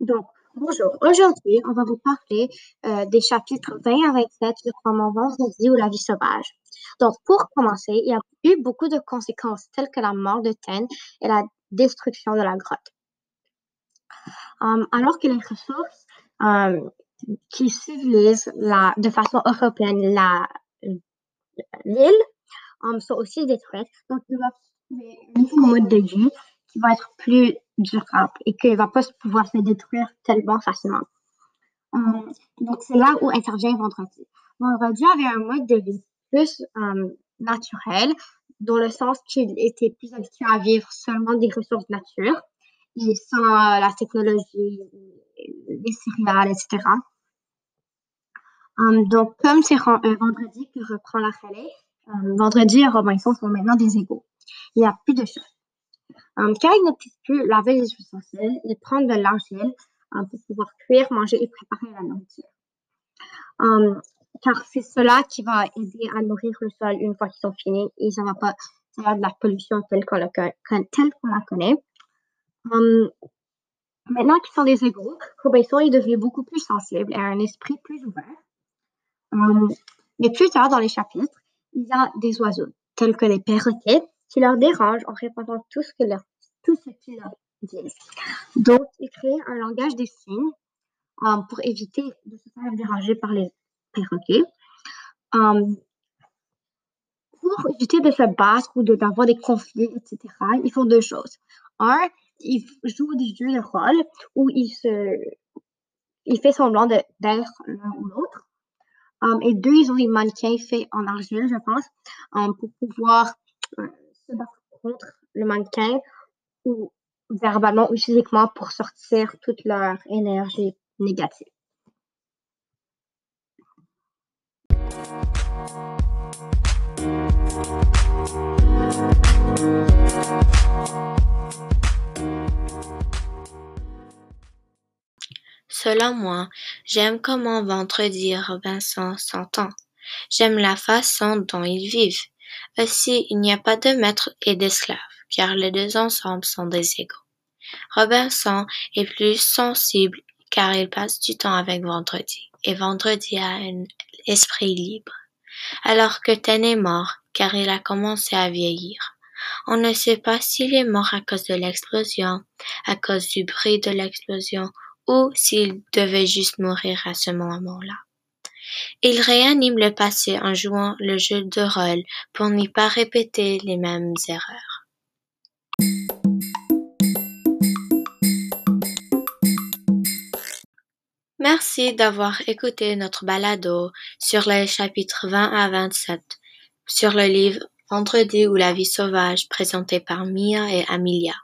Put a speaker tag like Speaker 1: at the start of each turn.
Speaker 1: Donc, bonjour. Aujourd'hui, on va vous parler euh, des chapitres 20 à 27 du roman Vendredi ou la vie sauvage. Donc, pour commencer, il y a eu beaucoup de conséquences telles que la mort de Ten et la destruction de la grotte. Um, alors que les ressources um, qui civilisent la, de façon européenne la l'île um, sont aussi détruites, donc il va trouver un nouveau mode de vie qui va être plus durable et qu'il ne va pas pouvoir se détruire tellement facilement. Um, donc, c'est là où intervient Vendredi. Vendredi avait un mode de vie plus um, naturel, dans le sens qu'il était plus habitué à vivre seulement des ressources nature et sans la technologie, les céréales, etc. Um, donc, comme c'est euh, Vendredi qui reprend la relais, Vendredi et Robinson sont maintenant des égaux. Il n'y a plus de choses. Car il ne puisse plus laver les ustensiles et prendre de l'argile um, pour pouvoir cuire, manger et préparer la nourriture. Um, car c'est cela qui va aider à nourrir le sol une fois qu'ils sont finis et ça ne va pas faire de la pollution telle qu'on la, la, connaît. maintenant qu'ils sont des égaux, Robinson est devenu beaucoup plus sensible et a un esprit plus ouvert. mais plus tard dans les chapitres, il y a des oiseaux tels que les perroquets qui leur dérangent en répondant tout ce que leur ce qu'ils leur disent. Donc, ils créent un langage des signes um, pour éviter de se faire déranger par les perroquets. Um, pour éviter de se battre ou d'avoir des conflits, etc., ils font deux choses. Un, ils jouent des jeux de rôle où ils se, il fait semblant d'être l'un ou l'autre. Um, et deux, ils ont des mannequins faits en argile, je pense, pour pouvoir euh, se battre contre le mannequin ou verbalement ou physiquement pour sortir toute leur énergie négative.
Speaker 2: Selon moi, j'aime comment Vendredi et Robinson s'entendent. J'aime la façon dont ils vivent. Aussi, il n'y a pas de maître et d'esclave car les deux ensemble sont des égaux. Robinson est plus sensible car il passe du temps avec Vendredi, et Vendredi a un esprit libre. Alors que Ten est mort car il a commencé à vieillir. On ne sait pas s'il est mort à cause de l'explosion, à cause du bruit de l'explosion, ou s'il devait juste mourir à ce moment-là. Il réanime le passé en jouant le jeu de rôle pour n'y pas répéter les mêmes erreurs. Merci d'avoir écouté notre balado sur les chapitres 20 à 27 sur le livre Vendredi ou la vie sauvage présenté par Mia et Amelia.